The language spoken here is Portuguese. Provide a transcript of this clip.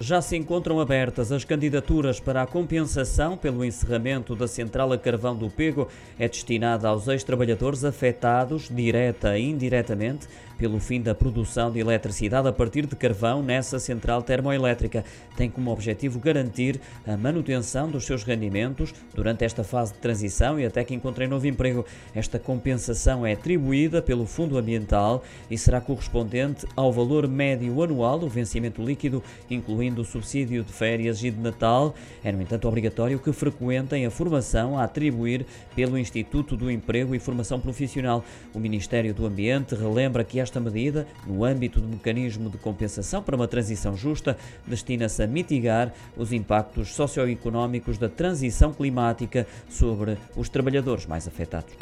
Já se encontram abertas as candidaturas para a compensação pelo encerramento da central a carvão do Pego. É destinada aos ex-trabalhadores afetados, direta e indiretamente, pelo fim da produção de eletricidade a partir de carvão nessa central termoelétrica. Tem como objetivo garantir a manutenção dos seus rendimentos durante esta fase de transição e até que encontrem novo emprego. Esta compensação é atribuída pelo Fundo Ambiental e será correspondente ao valor médio anual do vencimento líquido, incluindo o subsídio de férias e de Natal. É, no entanto, obrigatório que frequentem a formação a atribuir pelo Instituto do Emprego e Formação Profissional. O Ministério do Ambiente relembra que esta esta medida, no âmbito do mecanismo de compensação para uma transição justa, destina-se a mitigar os impactos socioeconómicos da transição climática sobre os trabalhadores mais afetados.